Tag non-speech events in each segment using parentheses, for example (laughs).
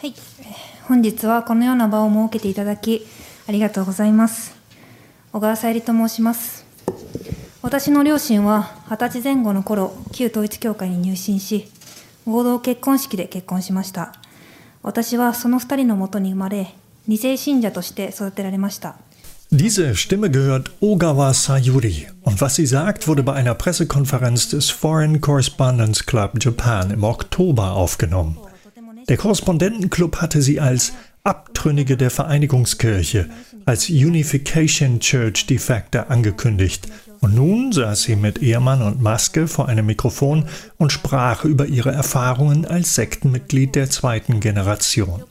はい、本日はこのような場を設けていただきありがとうございます小川さゆりと申します私の両親は二十歳前後の頃旧統一教会に入信し合同結婚式で結婚しました私はその二人のもとに生まれ二世信者として育てられました Diese Stimme gehört Ogawa Sayuri und was sie sagt, wurde bei einer Pressekonferenz des Foreign Correspondence Club Japan im Oktober aufgenommen. Der Korrespondentenclub hatte sie als Abtrünnige der Vereinigungskirche, als Unification Church de facto angekündigt. Und nun saß sie mit Ehemann und Maske vor einem Mikrofon und sprach über ihre Erfahrungen als Sektenmitglied der zweiten Generation.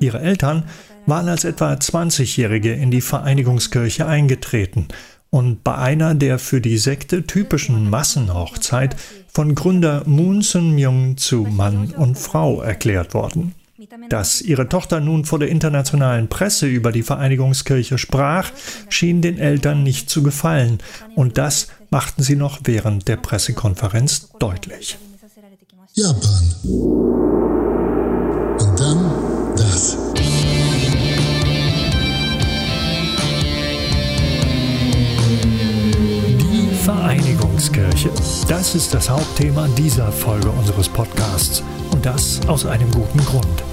Ihre Eltern waren als etwa 20-Jährige in die Vereinigungskirche eingetreten und bei einer der für die Sekte typischen Massenhochzeit von Gründer Moon Sun-myung zu Mann und Frau erklärt worden. Dass ihre Tochter nun vor der internationalen Presse über die Vereinigungskirche sprach, schien den Eltern nicht zu gefallen, und das machten sie noch während der Pressekonferenz deutlich. Japan. Vereinigungskirche. Das ist das Hauptthema dieser Folge unseres Podcasts. Und das aus einem guten Grund.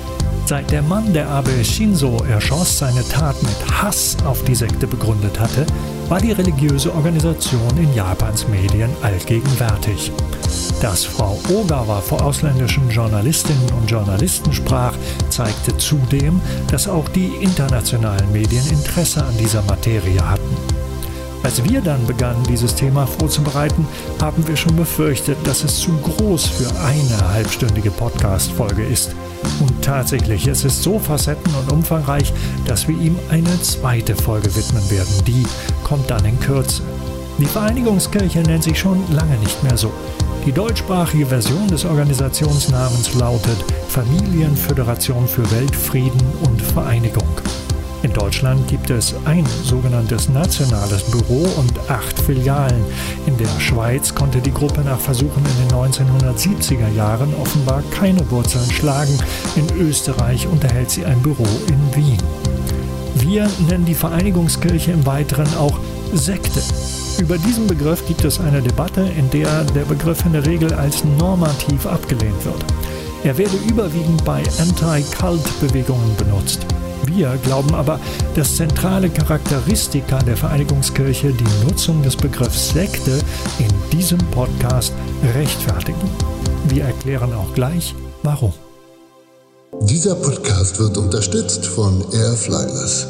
Seit der Mann, der Abe Shinzo erschoss, seine Tat mit Hass auf die Sekte begründet hatte, war die religiöse Organisation in Japans Medien allgegenwärtig. Dass Frau Ogawa vor ausländischen Journalistinnen und Journalisten sprach, zeigte zudem, dass auch die internationalen Medien Interesse an dieser Materie hatten. Als wir dann begannen, dieses Thema vorzubereiten, haben wir schon befürchtet, dass es zu groß für eine halbstündige Podcast-Folge ist. Und tatsächlich, es ist so facetten- und umfangreich, dass wir ihm eine zweite Folge widmen werden. Die kommt dann in Kürze. Die Vereinigungskirche nennt sich schon lange nicht mehr so. Die deutschsprachige Version des Organisationsnamens lautet Familienföderation für Weltfrieden und Vereinigung. In Deutschland gibt es ein sogenanntes nationales Büro und acht Filialen. In der Schweiz konnte die Gruppe nach Versuchen in den 1970er Jahren offenbar keine Wurzeln schlagen. In Österreich unterhält sie ein Büro in Wien. Wir nennen die Vereinigungskirche im Weiteren auch Sekte. Über diesen Begriff gibt es eine Debatte, in der der Begriff in der Regel als normativ abgelehnt wird. Er werde überwiegend bei Anti-Cult-Bewegungen benutzt. Wir glauben aber, dass zentrale Charakteristika der Vereinigungskirche die Nutzung des Begriffs Sekte in diesem Podcast rechtfertigen. Wir erklären auch gleich, warum. Dieser Podcast wird unterstützt von Air Flyers.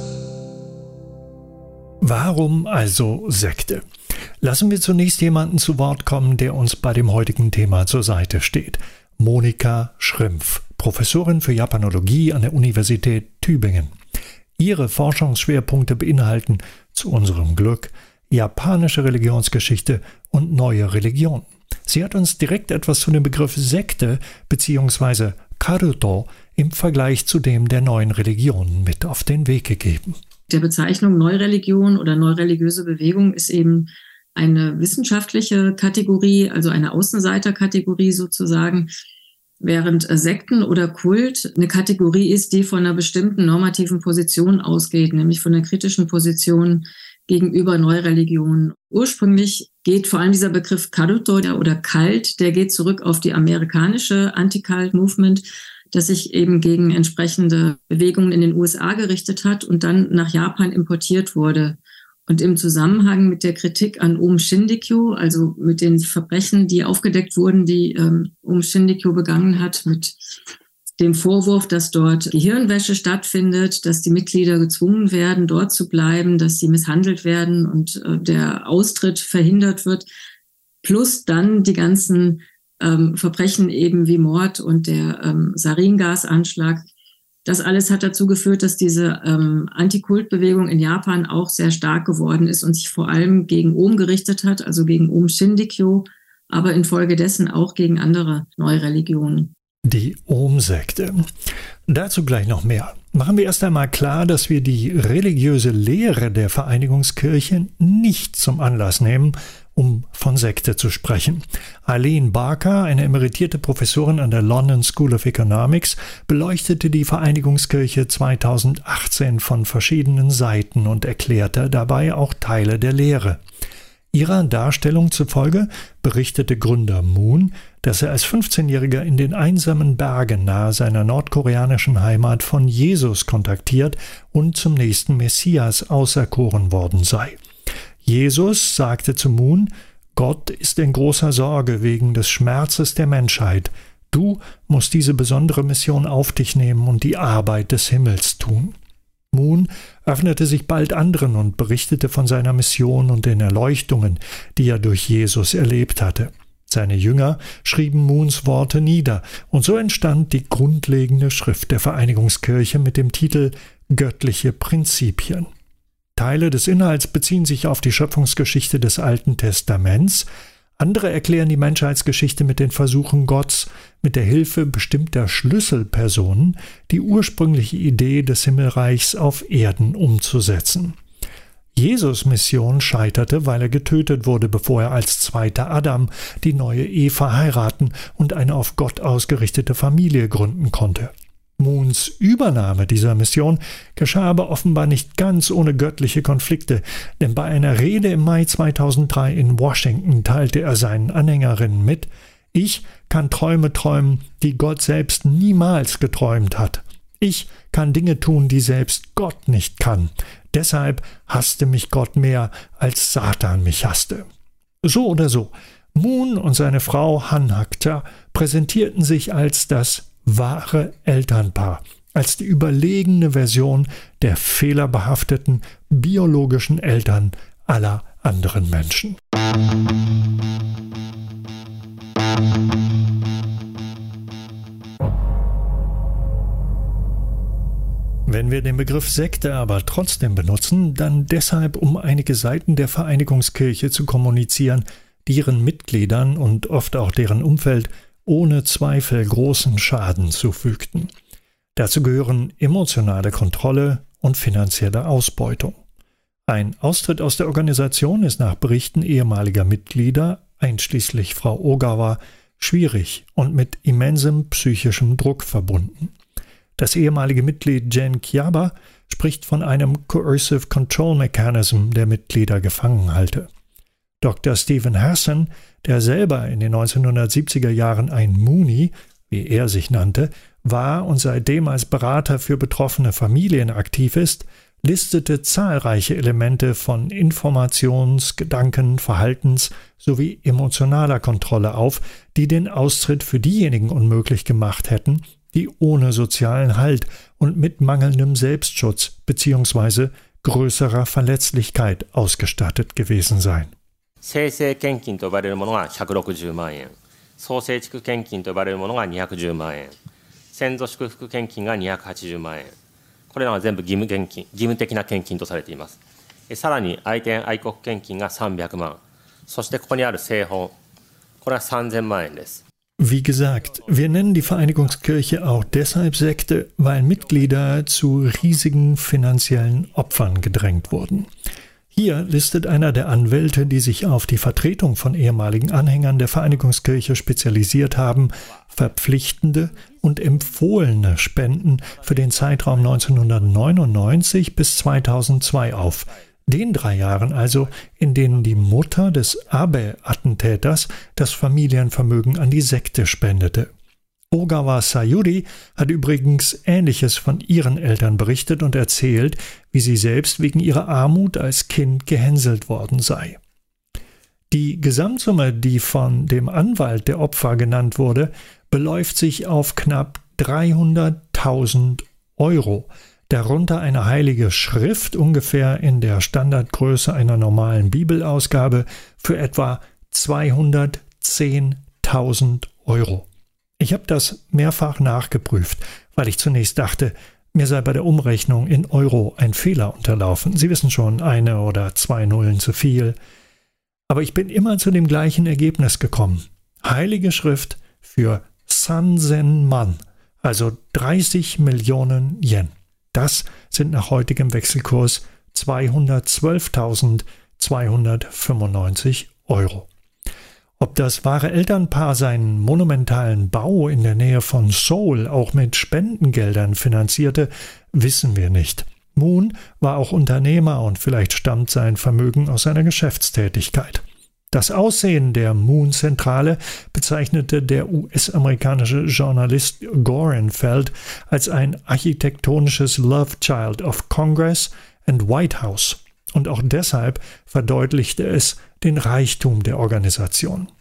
Warum also Sekte? Lassen wir zunächst jemanden zu Wort kommen, der uns bei dem heutigen Thema zur Seite steht. Monika Schrimpf, Professorin für Japanologie an der Universität Tübingen. Ihre Forschungsschwerpunkte beinhalten zu unserem Glück japanische Religionsgeschichte und neue Religion. Sie hat uns direkt etwas zu dem Begriff Sekte bzw. Karuto im Vergleich zu dem der neuen Religionen mit auf den Weg gegeben. Der Bezeichnung Neureligion oder neureligiöse Bewegung ist eben eine wissenschaftliche Kategorie, also eine Außenseiterkategorie sozusagen, während Sekten oder Kult eine Kategorie ist, die von einer bestimmten normativen Position ausgeht, nämlich von der kritischen Position gegenüber Neureligionen. Ursprünglich geht vor allem dieser Begriff Karuto oder Kalt, der geht zurück auf die amerikanische Anti-Cult-Movement, das sich eben gegen entsprechende Bewegungen in den USA gerichtet hat und dann nach Japan importiert wurde. Und im Zusammenhang mit der Kritik an Om Shindikyo, also mit den Verbrechen, die aufgedeckt wurden, die ähm, Om Shindikyo begangen hat, mit dem Vorwurf, dass dort Gehirnwäsche stattfindet, dass die Mitglieder gezwungen werden, dort zu bleiben, dass sie misshandelt werden und äh, der Austritt verhindert wird, plus dann die ganzen ähm, Verbrechen eben wie Mord und der ähm, Saringasanschlag. Das alles hat dazu geführt, dass diese ähm, Antikultbewegung in Japan auch sehr stark geworden ist und sich vor allem gegen Om gerichtet hat, also gegen Om Shindikyo, aber infolgedessen auch gegen andere Neureligionen. Die Om-Sekte. Dazu gleich noch mehr. Machen wir erst einmal klar, dass wir die religiöse Lehre der Vereinigungskirche nicht zum Anlass nehmen, um von Sekte zu sprechen. Eileen Barker, eine emeritierte Professorin an der London School of Economics, beleuchtete die Vereinigungskirche 2018 von verschiedenen Seiten und erklärte dabei auch Teile der Lehre. Ihrer Darstellung zufolge berichtete Gründer Moon, dass er als 15-Jähriger in den einsamen Bergen nahe seiner nordkoreanischen Heimat von Jesus kontaktiert und zum nächsten Messias auserkoren worden sei. Jesus sagte zu Moon, Gott ist in großer Sorge wegen des Schmerzes der Menschheit. Du musst diese besondere Mission auf dich nehmen und die Arbeit des Himmels tun. Moon öffnete sich bald anderen und berichtete von seiner Mission und den Erleuchtungen, die er durch Jesus erlebt hatte. Seine Jünger schrieben Moons Worte nieder, und so entstand die grundlegende Schrift der Vereinigungskirche mit dem Titel Göttliche Prinzipien. Teile des Inhalts beziehen sich auf die Schöpfungsgeschichte des Alten Testaments, andere erklären die Menschheitsgeschichte mit den Versuchen Gottes, mit der Hilfe bestimmter Schlüsselpersonen die ursprüngliche Idee des Himmelreichs auf Erden umzusetzen. Jesus Mission scheiterte, weil er getötet wurde, bevor er als zweiter Adam die neue Eva heiraten und eine auf Gott ausgerichtete Familie gründen konnte. Moons Übernahme dieser Mission geschah aber offenbar nicht ganz ohne göttliche Konflikte, denn bei einer Rede im Mai 2003 in Washington teilte er seinen Anhängerinnen mit, ich kann Träume träumen, die Gott selbst niemals geträumt hat. Ich kann Dinge tun, die selbst Gott nicht kann. Deshalb hasste mich Gott mehr, als Satan mich hasste. So oder so, Moon und seine Frau Hanhakta präsentierten sich als das wahre Elternpaar, als die überlegene Version der fehlerbehafteten biologischen Eltern aller anderen Menschen. Wenn wir den Begriff Sekte aber trotzdem benutzen, dann deshalb, um einige Seiten der Vereinigungskirche zu kommunizieren, die ihren Mitgliedern und oft auch deren Umfeld ohne Zweifel großen Schaden zufügten. Dazu gehören emotionale Kontrolle und finanzielle Ausbeutung. Ein Austritt aus der Organisation ist nach Berichten ehemaliger Mitglieder, einschließlich Frau Ogawa, schwierig und mit immensem psychischem Druck verbunden. Das ehemalige Mitglied Jen Kiaba spricht von einem Coercive Control Mechanism, der Mitglieder gefangen halte. Dr. Stephen Hassan der selber in den 1970er Jahren ein Mooney, wie er sich nannte, war und seitdem als Berater für betroffene Familien aktiv ist, listete zahlreiche Elemente von Informations-, Gedanken-, Verhaltens- sowie emotionaler Kontrolle auf, die den Austritt für diejenigen unmöglich gemacht hätten, die ohne sozialen Halt und mit mangelndem Selbstschutz bzw. größerer Verletzlichkeit ausgestattet gewesen seien. 生成献金と呼ばれるものが160万円創生地区献金と呼ばれるものが210万円先祖祝福献金が280万円これらは全部義務献金義務的な献金とされていますさらに愛犬愛国献金が300万そしてここにある製本これは3000万円です Wie gesagt, wir nennen die Vereinigungskirche auch deshalb Sekte, weil Mitglieder zu riesigen finanziellen Opfern gedrängt wurden. Hier listet einer der Anwälte, die sich auf die Vertretung von ehemaligen Anhängern der Vereinigungskirche spezialisiert haben, verpflichtende und empfohlene Spenden für den Zeitraum 1999 bis 2002 auf. Den drei Jahren also, in denen die Mutter des Abe-Attentäters das Familienvermögen an die Sekte spendete. Ogawa Sayuri hat übrigens Ähnliches von ihren Eltern berichtet und erzählt, wie sie selbst wegen ihrer Armut als Kind gehänselt worden sei. Die Gesamtsumme, die von dem Anwalt der Opfer genannt wurde, beläuft sich auf knapp 300.000 Euro, darunter eine heilige Schrift ungefähr in der Standardgröße einer normalen Bibelausgabe für etwa 210.000 Euro. Ich habe das mehrfach nachgeprüft, weil ich zunächst dachte, mir sei bei der Umrechnung in Euro ein Fehler unterlaufen. Sie wissen schon, eine oder zwei Nullen zu viel. Aber ich bin immer zu dem gleichen Ergebnis gekommen. Heilige Schrift für Sansen Man, also 30 Millionen Yen. Das sind nach heutigem Wechselkurs 212.295 Euro. Ob das wahre Elternpaar seinen monumentalen Bau in der Nähe von Seoul auch mit Spendengeldern finanzierte, wissen wir nicht. Moon war auch Unternehmer und vielleicht stammt sein Vermögen aus seiner Geschäftstätigkeit. Das Aussehen der Moon-Zentrale bezeichnete der US-amerikanische Journalist Gorenfeld als ein architektonisches Love Child of Congress and White House. Und auch deshalb verdeutlichte es den Reichtum der Organisation.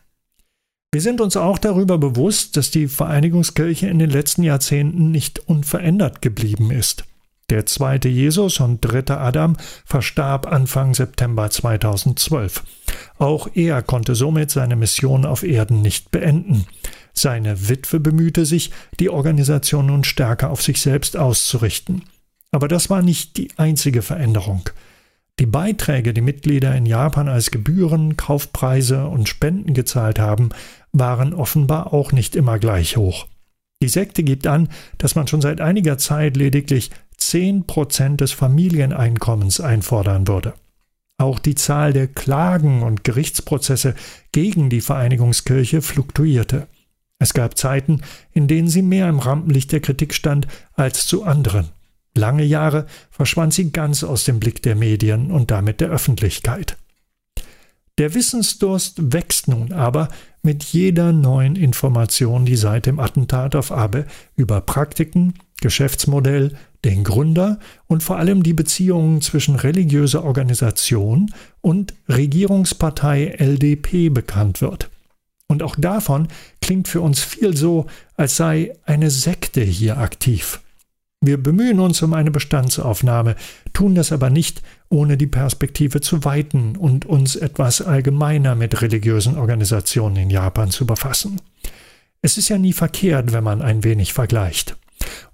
Wir sind uns auch darüber bewusst, dass die Vereinigungskirche in den letzten Jahrzehnten nicht unverändert geblieben ist. Der zweite Jesus und dritte Adam verstarb Anfang September 2012. Auch er konnte somit seine Mission auf Erden nicht beenden. Seine Witwe bemühte sich, die Organisation nun stärker auf sich selbst auszurichten. Aber das war nicht die einzige Veränderung. Die Beiträge, die Mitglieder in Japan als Gebühren, Kaufpreise und Spenden gezahlt haben, waren offenbar auch nicht immer gleich hoch. Die Sekte gibt an, dass man schon seit einiger Zeit lediglich 10 Prozent des Familieneinkommens einfordern würde. Auch die Zahl der Klagen und Gerichtsprozesse gegen die Vereinigungskirche fluktuierte. Es gab Zeiten, in denen sie mehr im Rampenlicht der Kritik stand als zu anderen. Lange Jahre verschwand sie ganz aus dem Blick der Medien und damit der Öffentlichkeit. Der Wissensdurst wächst nun aber mit jeder neuen Information, die seit dem Attentat auf Abe über Praktiken, Geschäftsmodell, den Gründer und vor allem die Beziehungen zwischen religiöser Organisation und Regierungspartei LDP bekannt wird. Und auch davon klingt für uns viel so, als sei eine Sekte hier aktiv. Wir bemühen uns um eine Bestandsaufnahme, tun das aber nicht, ohne die Perspektive zu weiten und uns etwas allgemeiner mit religiösen Organisationen in Japan zu befassen. Es ist ja nie verkehrt, wenn man ein wenig vergleicht.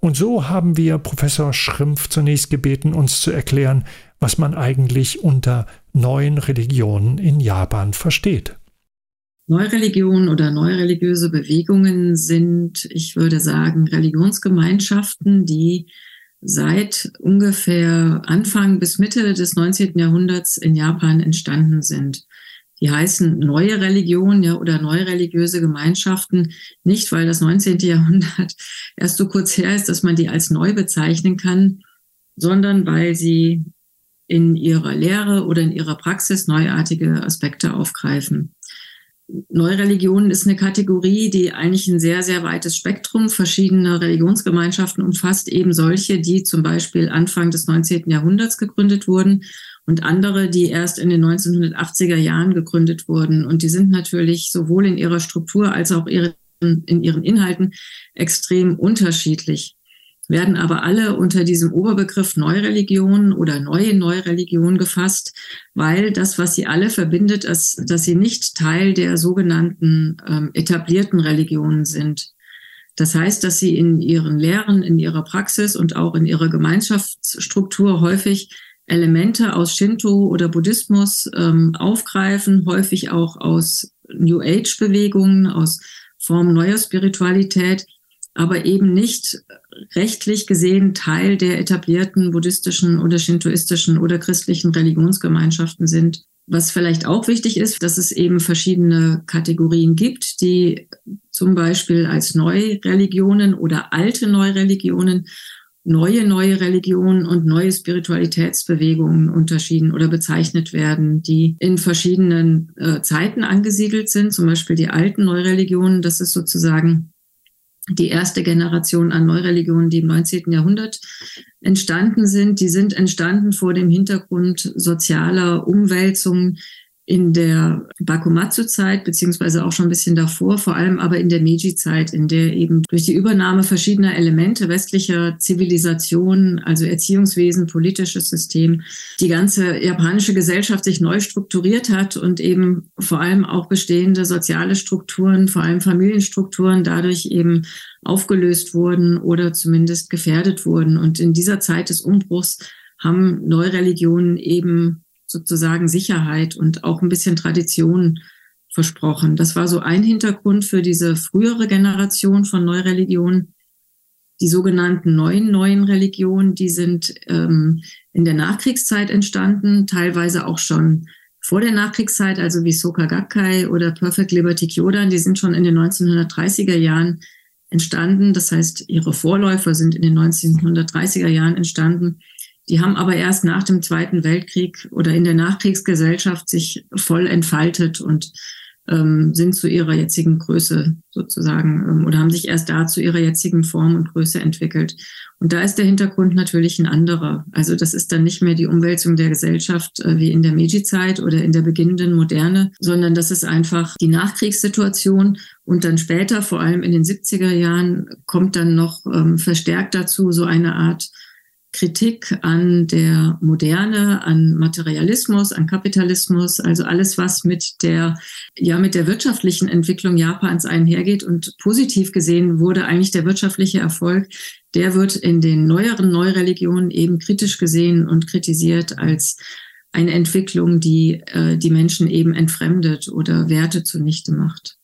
Und so haben wir Professor Schrimpf zunächst gebeten, uns zu erklären, was man eigentlich unter neuen Religionen in Japan versteht. Neureligionen oder neureligiöse Bewegungen sind, ich würde sagen, Religionsgemeinschaften, die seit ungefähr Anfang bis Mitte des 19. Jahrhunderts in Japan entstanden sind. Die heißen neue Religion ja, oder neureligiöse Gemeinschaften, nicht weil das 19. Jahrhundert (laughs) erst so kurz her ist, dass man die als neu bezeichnen kann, sondern weil sie in ihrer Lehre oder in ihrer Praxis neuartige Aspekte aufgreifen. Neureligionen ist eine Kategorie, die eigentlich ein sehr, sehr weites Spektrum verschiedener Religionsgemeinschaften umfasst, eben solche, die zum Beispiel Anfang des 19. Jahrhunderts gegründet wurden und andere, die erst in den 1980er Jahren gegründet wurden. Und die sind natürlich sowohl in ihrer Struktur als auch in ihren Inhalten extrem unterschiedlich werden aber alle unter diesem Oberbegriff Neureligion oder neue Neureligion gefasst, weil das, was sie alle verbindet, ist, dass sie nicht Teil der sogenannten ähm, etablierten Religionen sind. Das heißt, dass sie in ihren Lehren, in ihrer Praxis und auch in ihrer Gemeinschaftsstruktur häufig Elemente aus Shinto oder Buddhismus ähm, aufgreifen, häufig auch aus New Age-Bewegungen, aus Formen neuer Spiritualität, aber eben nicht rechtlich gesehen Teil der etablierten buddhistischen oder shintoistischen oder christlichen Religionsgemeinschaften sind. Was vielleicht auch wichtig ist, dass es eben verschiedene Kategorien gibt, die zum Beispiel als Neureligionen oder alte Neureligionen, neue neue Religionen und neue Spiritualitätsbewegungen unterschieden oder bezeichnet werden, die in verschiedenen äh, Zeiten angesiedelt sind. Zum Beispiel die alten Neureligionen, das ist sozusagen die erste Generation an Neureligionen, die im 19. Jahrhundert entstanden sind, die sind entstanden vor dem Hintergrund sozialer Umwälzungen in der Bakumatsu-Zeit, beziehungsweise auch schon ein bisschen davor, vor allem aber in der Meiji-Zeit, in der eben durch die Übernahme verschiedener Elemente westlicher Zivilisation, also Erziehungswesen, politisches System, die ganze japanische Gesellschaft sich neu strukturiert hat und eben vor allem auch bestehende soziale Strukturen, vor allem Familienstrukturen dadurch eben aufgelöst wurden oder zumindest gefährdet wurden. Und in dieser Zeit des Umbruchs haben Neureligionen eben sozusagen Sicherheit und auch ein bisschen Tradition versprochen. Das war so ein Hintergrund für diese frühere Generation von Neureligionen. Die sogenannten neuen neuen Religionen, die sind ähm, in der Nachkriegszeit entstanden, teilweise auch schon vor der Nachkriegszeit, also wie Soka Gakkai oder Perfect Liberty Kyodan, die sind schon in den 1930er Jahren entstanden. Das heißt, ihre Vorläufer sind in den 1930er Jahren entstanden. Die haben aber erst nach dem Zweiten Weltkrieg oder in der Nachkriegsgesellschaft sich voll entfaltet und ähm, sind zu ihrer jetzigen Größe sozusagen ähm, oder haben sich erst da zu ihrer jetzigen Form und Größe entwickelt. Und da ist der Hintergrund natürlich ein anderer. Also das ist dann nicht mehr die Umwälzung der Gesellschaft äh, wie in der Meiji-Zeit oder in der beginnenden Moderne, sondern das ist einfach die Nachkriegssituation. Und dann später, vor allem in den 70er Jahren, kommt dann noch ähm, verstärkt dazu so eine Art Kritik an der Moderne, an Materialismus, an Kapitalismus, also alles, was mit der, ja, mit der wirtschaftlichen Entwicklung Japans einhergeht. Und positiv gesehen wurde eigentlich der wirtschaftliche Erfolg, der wird in den neueren Neureligionen eben kritisch gesehen und kritisiert als eine Entwicklung, die äh, die Menschen eben entfremdet oder Werte zunichte macht.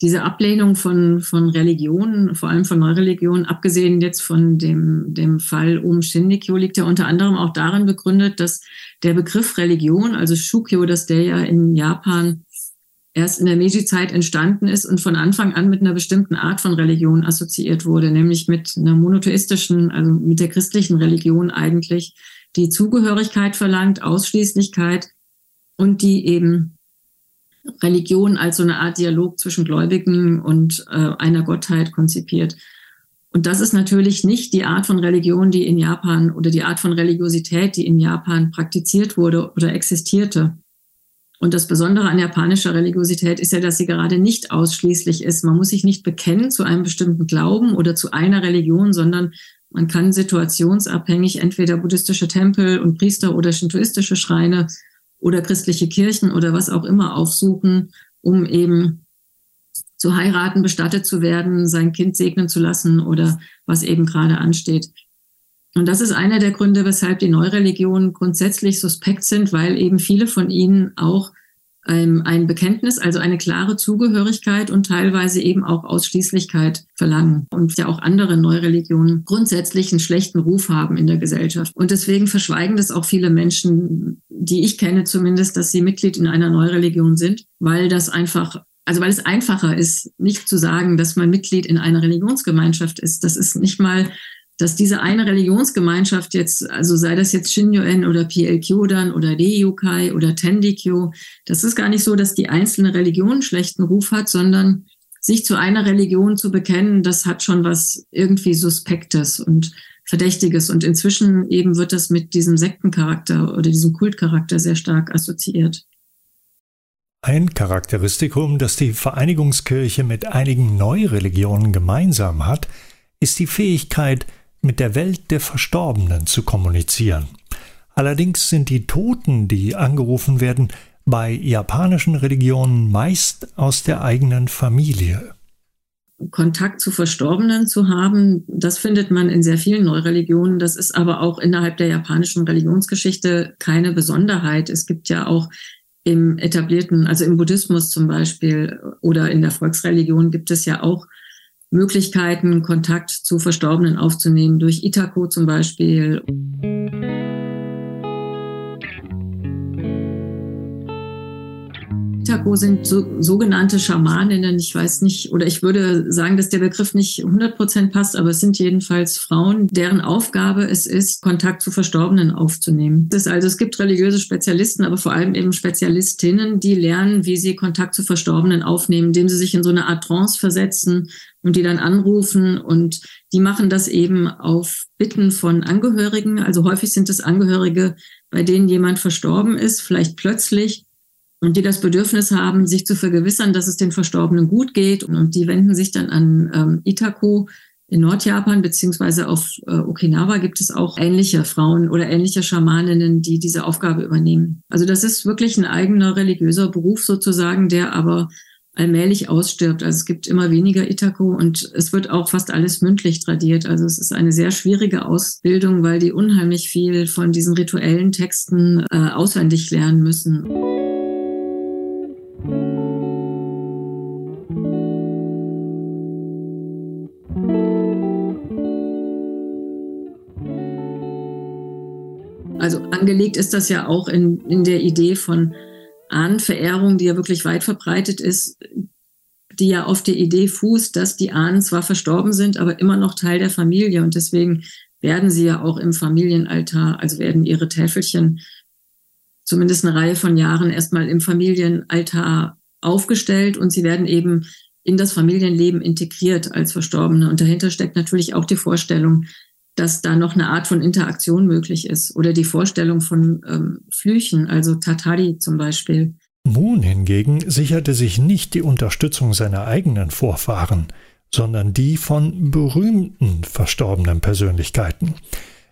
Diese Ablehnung von, von Religionen, vor allem von Neureligionen, abgesehen jetzt von dem, dem Fall um Shindikyo, liegt ja unter anderem auch darin begründet, dass der Begriff Religion, also Shukyo, dass der ja in Japan erst in der Meiji-Zeit entstanden ist und von Anfang an mit einer bestimmten Art von Religion assoziiert wurde, nämlich mit einer monotheistischen, also mit der christlichen Religion eigentlich, die Zugehörigkeit verlangt, Ausschließlichkeit und die eben Religion als so eine Art Dialog zwischen Gläubigen und äh, einer Gottheit konzipiert. Und das ist natürlich nicht die Art von Religion, die in Japan oder die Art von Religiosität, die in Japan praktiziert wurde oder existierte. Und das Besondere an japanischer Religiosität ist ja, dass sie gerade nicht ausschließlich ist. Man muss sich nicht bekennen zu einem bestimmten Glauben oder zu einer Religion, sondern man kann situationsabhängig entweder buddhistische Tempel und Priester oder shintoistische Schreine oder christliche Kirchen oder was auch immer aufsuchen, um eben zu heiraten, bestattet zu werden, sein Kind segnen zu lassen oder was eben gerade ansteht. Und das ist einer der Gründe, weshalb die Neureligionen grundsätzlich suspekt sind, weil eben viele von ihnen auch ähm, ein Bekenntnis, also eine klare Zugehörigkeit und teilweise eben auch Ausschließlichkeit verlangen und ja auch andere Neureligionen grundsätzlich einen schlechten Ruf haben in der Gesellschaft. Und deswegen verschweigen das auch viele Menschen, die ich kenne zumindest, dass sie Mitglied in einer Neureligion sind, weil das einfach also weil es einfacher ist, nicht zu sagen, dass man Mitglied in einer Religionsgemeinschaft ist. Das ist nicht mal dass diese eine Religionsgemeinschaft jetzt, also sei das jetzt Shinyo-en oder PL-Kyodan oder Ryukai oder Tendikyo, das ist gar nicht so, dass die einzelne Religion einen schlechten Ruf hat, sondern sich zu einer Religion zu bekennen, das hat schon was irgendwie Suspektes und Verdächtiges. Und inzwischen eben wird das mit diesem Sektencharakter oder diesem Kultcharakter sehr stark assoziiert. Ein Charakteristikum, das die Vereinigungskirche mit einigen Neureligionen gemeinsam hat, ist die Fähigkeit, mit der Welt der Verstorbenen zu kommunizieren. Allerdings sind die Toten, die angerufen werden, bei japanischen Religionen meist aus der eigenen Familie. Kontakt zu Verstorbenen zu haben, das findet man in sehr vielen Neureligionen. Das ist aber auch innerhalb der japanischen Religionsgeschichte keine Besonderheit. Es gibt ja auch im etablierten, also im Buddhismus zum Beispiel oder in der Volksreligion gibt es ja auch Möglichkeiten, Kontakt zu Verstorbenen aufzunehmen, durch Itako zum Beispiel. Itako sind so, sogenannte Schamaninnen. Ich weiß nicht, oder ich würde sagen, dass der Begriff nicht 100 Prozent passt, aber es sind jedenfalls Frauen, deren Aufgabe es ist, Kontakt zu Verstorbenen aufzunehmen. Das also, es gibt religiöse Spezialisten, aber vor allem eben Spezialistinnen, die lernen, wie sie Kontakt zu Verstorbenen aufnehmen, indem sie sich in so eine Art Trance versetzen und die dann anrufen und die machen das eben auf Bitten von Angehörigen. Also häufig sind es Angehörige, bei denen jemand verstorben ist, vielleicht plötzlich und die das Bedürfnis haben, sich zu vergewissern, dass es den Verstorbenen gut geht. Und die wenden sich dann an ähm, Itako in Nordjapan, beziehungsweise auf äh, Okinawa gibt es auch ähnliche Frauen oder ähnliche Schamaninnen, die diese Aufgabe übernehmen. Also das ist wirklich ein eigener religiöser Beruf sozusagen, der aber allmählich ausstirbt. Also es gibt immer weniger Itako und es wird auch fast alles mündlich tradiert. Also es ist eine sehr schwierige Ausbildung, weil die unheimlich viel von diesen rituellen Texten äh, auswendig lernen müssen. Angelegt ist das ja auch in, in der Idee von Ahnenverehrung, die ja wirklich weit verbreitet ist, die ja auf der Idee fußt, dass die Ahnen zwar verstorben sind, aber immer noch Teil der Familie und deswegen werden sie ja auch im Familienaltar, also werden ihre Täfelchen zumindest eine Reihe von Jahren erstmal im Familienaltar aufgestellt und sie werden eben in das Familienleben integriert als Verstorbene. Und dahinter steckt natürlich auch die Vorstellung, dass da noch eine Art von Interaktion möglich ist oder die Vorstellung von ähm, Flüchen, also Tatari zum Beispiel. Moon hingegen sicherte sich nicht die Unterstützung seiner eigenen Vorfahren, sondern die von berühmten verstorbenen Persönlichkeiten.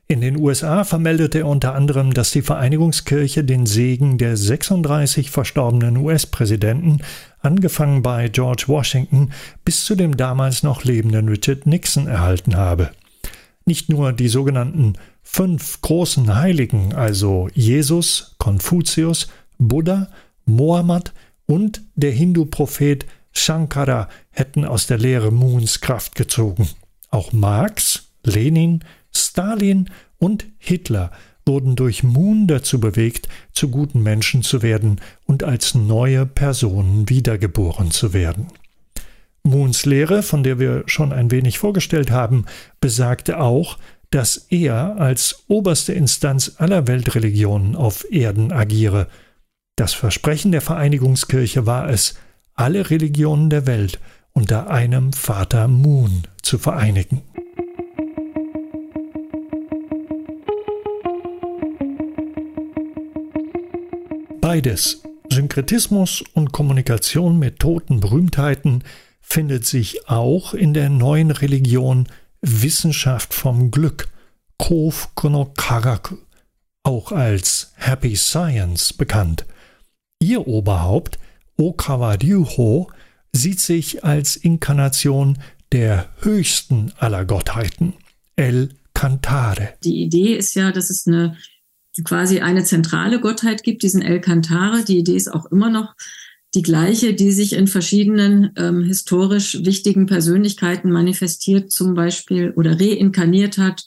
In den USA vermeldete er unter anderem, dass die Vereinigungskirche den Segen der 36 verstorbenen US-Präsidenten, angefangen bei George Washington bis zu dem damals noch lebenden Richard Nixon, erhalten habe. Nicht nur die sogenannten fünf großen Heiligen, also Jesus, Konfuzius, Buddha, Mohammed und der Hindu-Prophet Shankara hätten aus der Lehre Moons Kraft gezogen. Auch Marx, Lenin, Stalin und Hitler wurden durch Moon dazu bewegt, zu guten Menschen zu werden und als neue Personen wiedergeboren zu werden. Moons Lehre, von der wir schon ein wenig vorgestellt haben, besagte auch, dass er als oberste Instanz aller Weltreligionen auf Erden agiere. Das Versprechen der Vereinigungskirche war es, alle Religionen der Welt unter einem Vater Moon zu vereinigen. Beides, Synkretismus und Kommunikation mit toten Berühmtheiten, findet sich auch in der neuen Religion Wissenschaft vom Glück, Kof Karaku, auch als Happy Science bekannt. Ihr Oberhaupt, Okawa Ryuho, sieht sich als Inkarnation der höchsten aller Gottheiten, El Cantare. Die Idee ist ja, dass es eine quasi eine zentrale Gottheit gibt, diesen El Cantare. Die Idee ist auch immer noch die gleiche, die sich in verschiedenen ähm, historisch wichtigen Persönlichkeiten manifestiert, zum Beispiel oder reinkarniert hat,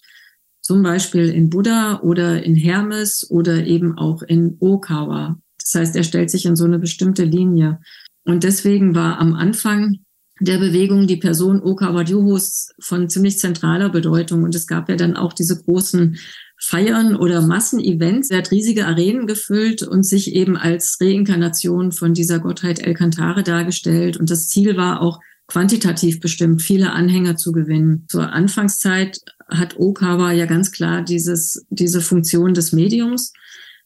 zum Beispiel in Buddha oder in Hermes oder eben auch in Okawa. Das heißt, er stellt sich in so eine bestimmte Linie. Und deswegen war am Anfang der Bewegung die Person Okawa Juhos von ziemlich zentraler Bedeutung. Und es gab ja dann auch diese großen Feiern oder Massenevents. Er hat riesige Arenen gefüllt und sich eben als Reinkarnation von dieser Gottheit El Cantare dargestellt. Und das Ziel war auch quantitativ bestimmt, viele Anhänger zu gewinnen. Zur Anfangszeit hat Okawa ja ganz klar dieses, diese Funktion des Mediums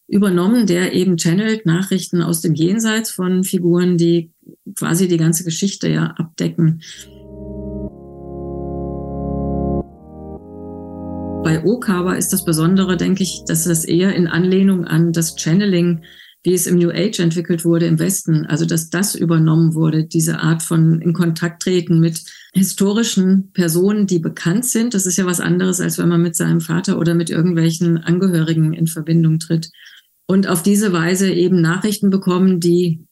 übernommen, der eben channelt Nachrichten aus dem Jenseits von Figuren, die quasi die ganze Geschichte ja abdecken. Bei Okawa ist das Besondere, denke ich, dass es eher in Anlehnung an das Channeling, wie es im New Age entwickelt wurde im Westen, also dass das übernommen wurde, diese Art von in Kontakt treten mit historischen Personen, die bekannt sind. Das ist ja was anderes, als wenn man mit seinem Vater oder mit irgendwelchen Angehörigen in Verbindung tritt. Und auf diese Weise eben Nachrichten bekommen, die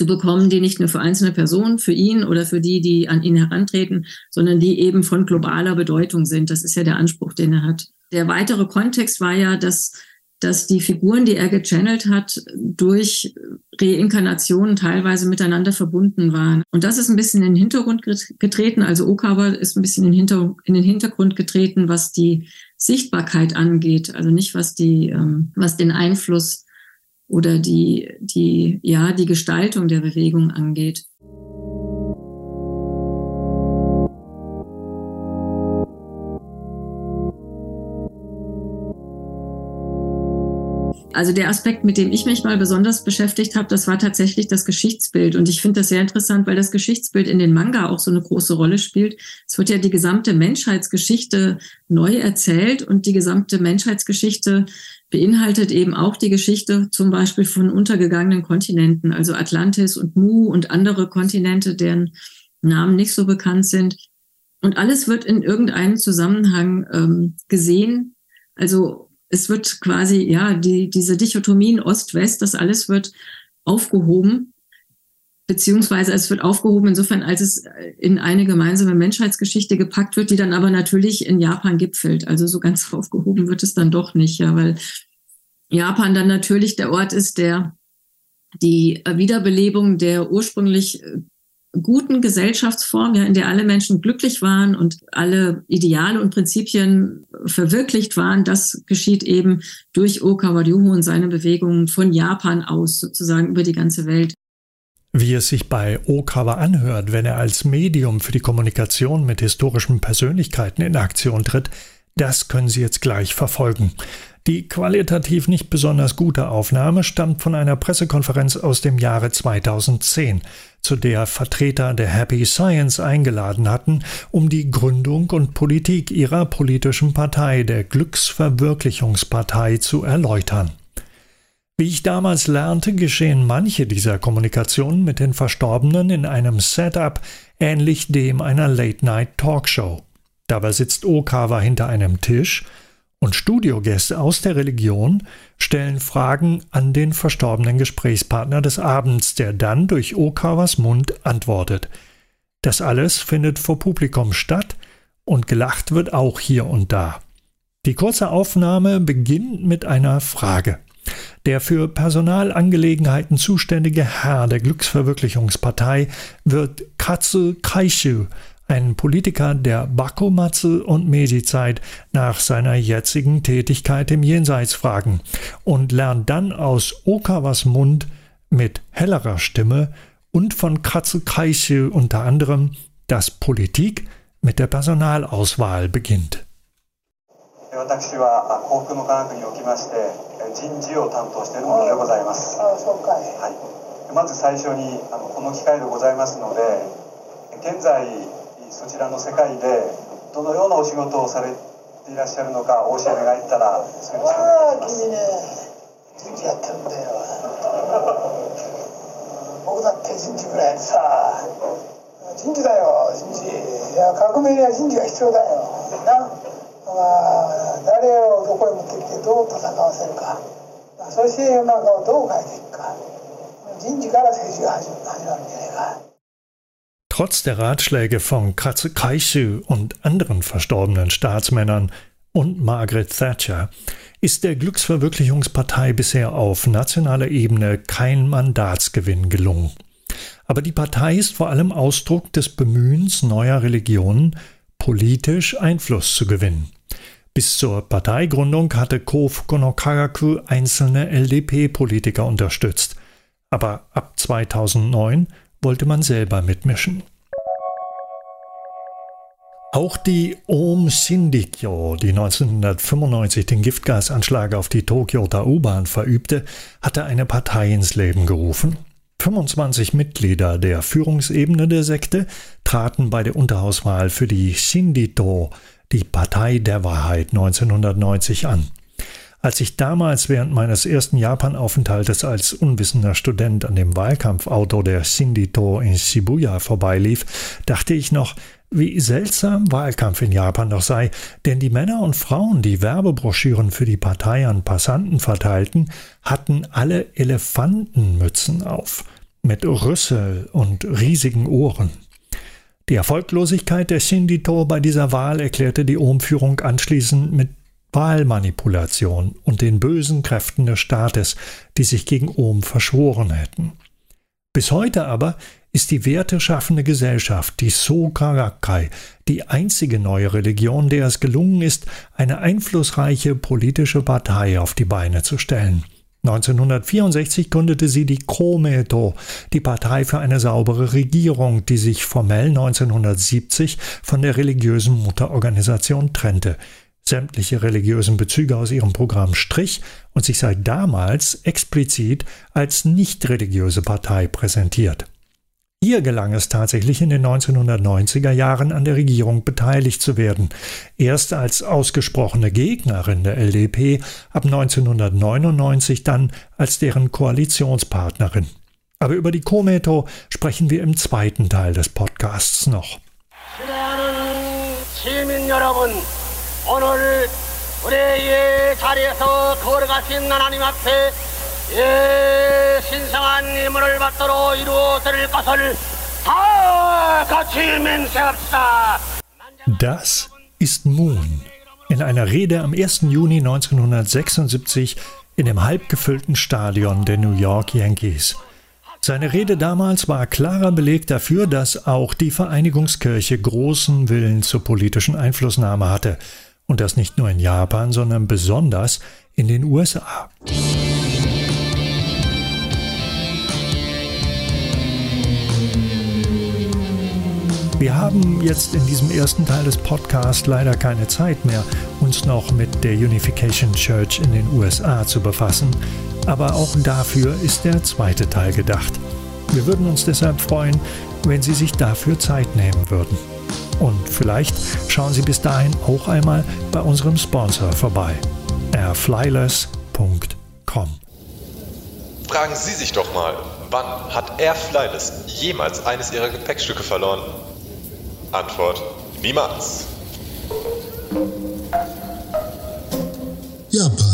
zu bekommen, die nicht nur für einzelne Personen, für ihn oder für die, die an ihn herantreten, sondern die eben von globaler Bedeutung sind. Das ist ja der Anspruch, den er hat. Der weitere Kontext war ja, dass, dass die Figuren, die er gechannelt hat, durch Reinkarnationen teilweise miteinander verbunden waren. Und das ist ein bisschen in den Hintergrund getreten. Also Okawa ist ein bisschen in, Hinter, in den Hintergrund getreten, was die Sichtbarkeit angeht. Also nicht was die, ähm, was den Einfluss oder die, die, ja, die Gestaltung der Bewegung angeht. Also der Aspekt, mit dem ich mich mal besonders beschäftigt habe, das war tatsächlich das Geschichtsbild. Und ich finde das sehr interessant, weil das Geschichtsbild in den Manga auch so eine große Rolle spielt. Es wird ja die gesamte Menschheitsgeschichte neu erzählt und die gesamte Menschheitsgeschichte beinhaltet eben auch die Geschichte zum Beispiel von untergegangenen Kontinenten, also Atlantis und Mu und andere Kontinente, deren Namen nicht so bekannt sind. Und alles wird in irgendeinem Zusammenhang ähm, gesehen. Also es wird quasi, ja, die, diese Dichotomien Ost-West, das alles wird aufgehoben, beziehungsweise es wird aufgehoben insofern, als es in eine gemeinsame Menschheitsgeschichte gepackt wird, die dann aber natürlich in Japan gipfelt. Also so ganz (laughs) aufgehoben wird es dann doch nicht, ja, weil Japan dann natürlich der Ort ist, der die Wiederbelebung der ursprünglich äh, guten Gesellschaftsform, ja, in der alle Menschen glücklich waren und alle Ideale und Prinzipien verwirklicht waren, das geschieht eben durch Okawa Ryoho und seine Bewegungen von Japan aus sozusagen über die ganze Welt. Wie es sich bei Okawa anhört, wenn er als Medium für die Kommunikation mit historischen Persönlichkeiten in Aktion tritt, das können Sie jetzt gleich verfolgen. Die qualitativ nicht besonders gute Aufnahme stammt von einer Pressekonferenz aus dem Jahre 2010, zu der Vertreter der Happy Science eingeladen hatten, um die Gründung und Politik ihrer politischen Partei, der Glücksverwirklichungspartei, zu erläutern. Wie ich damals lernte, geschehen manche dieser Kommunikationen mit den Verstorbenen in einem Setup ähnlich dem einer Late-Night-Talkshow. Dabei sitzt Okawa hinter einem Tisch und Studiogäste aus der Religion stellen Fragen an den verstorbenen Gesprächspartner des Abends, der dann durch Okawas Mund antwortet. Das alles findet vor Publikum statt und gelacht wird auch hier und da. Die kurze Aufnahme beginnt mit einer Frage. Der für Personalangelegenheiten zuständige Herr der Glücksverwirklichungspartei wird Katsu Kaishu ein Politiker der Bakumatsu und Meiji-Zeit nach seiner jetzigen Tätigkeit im Jenseits fragen und lernt dann aus Okawas Mund mit hellerer Stimme und von Katsu Kaishu unter anderem, dass Politik mit der Personalauswahl beginnt. 私は幸福の科学におきまして人事を担当しているものでございます。はい、まず最初にあのこの機会でございますので現在 そちらの世界でどのようなお仕事をされていらっしゃるのかお教え願えたらそれああ君ね人事やってるんだよ。僕だって人事ぐらいでさ。人事だよ人事。いや革命には人事が必要だよ。な、まあ、誰をどこへ持ってきてどう戦わせるか。そして世の中をどう変えていくか。人事から政治が始まるんじゃないか。Trotz der Ratschläge von Kaishu und anderen verstorbenen Staatsmännern und Margaret Thatcher ist der Glücksverwirklichungspartei bisher auf nationaler Ebene kein Mandatsgewinn gelungen. Aber die Partei ist vor allem Ausdruck des Bemühens neuer Religionen, politisch Einfluss zu gewinnen. Bis zur Parteigründung hatte Kof Konokaraku einzelne LDP-Politiker unterstützt. Aber ab 2009 wollte man selber mitmischen. Auch die Om Shindikyo, die 1995 den Giftgasanschlag auf die Tokioter U-Bahn verübte, hatte eine Partei ins Leben gerufen. 25 Mitglieder der Führungsebene der Sekte traten bei der Unterhauswahl für die Shindito, die Partei der Wahrheit, 1990 an. Als ich damals während meines ersten Japanaufenthaltes als unwissender Student an dem Wahlkampfauto der Shindito in Shibuya vorbeilief, dachte ich noch, wie seltsam Wahlkampf in Japan doch sei, denn die Männer und Frauen, die Werbebroschüren für die Partei an Passanten verteilten, hatten alle Elefantenmützen auf, mit Rüssel und riesigen Ohren. Die Erfolglosigkeit der Shindito bei dieser Wahl erklärte die Umführung anschließend mit Wahlmanipulation und den bösen Kräften des Staates, die sich gegen Ohm verschworen hätten. Bis heute aber ist die werteschaffende Gesellschaft, die Sokarakai, die einzige neue Religion, der es gelungen ist, eine einflussreiche politische Partei auf die Beine zu stellen. 1964 gründete sie die Kometo, die Partei für eine saubere Regierung, die sich formell 1970 von der religiösen Mutterorganisation trennte, sämtliche religiösen Bezüge aus ihrem Programm strich und sich seit damals explizit als nicht religiöse Partei präsentiert. Ihr gelang es tatsächlich in den 1990er Jahren an der Regierung beteiligt zu werden. Erst als ausgesprochene Gegnerin der LDP, ab 1999 dann als deren Koalitionspartnerin. Aber über die Kometo sprechen wir im zweiten Teil des Podcasts noch. 오늘 우리의 자리에서 걸어가신 하나님 앞에 예, 신성한 임무를 받도록 이루어질 것을 다 같이 맹세합시다. Das ist Moon. In einer Rede am 1. Juni 1976 in dem halbgefüllten Stadion der New York Yankees. Seine Rede damals war klarer Beleg dafür, dass auch die Vereinigungskirche großen Willen zur politischen Einflussnahme hatte, und das nicht nur in Japan, sondern besonders in den USA. Wir haben jetzt in diesem ersten Teil des Podcasts leider keine Zeit mehr, uns noch mit der Unification Church in den USA zu befassen, aber auch dafür ist der zweite Teil gedacht. Wir würden uns deshalb freuen, wenn Sie sich dafür Zeit nehmen würden. Und vielleicht schauen Sie bis dahin auch einmal bei unserem Sponsor vorbei, airflyless.com. Fragen Sie sich doch mal, wann hat Air Flyless jemals eines Ihrer Gepäckstücke verloren? Antwort: Niemals. Japan.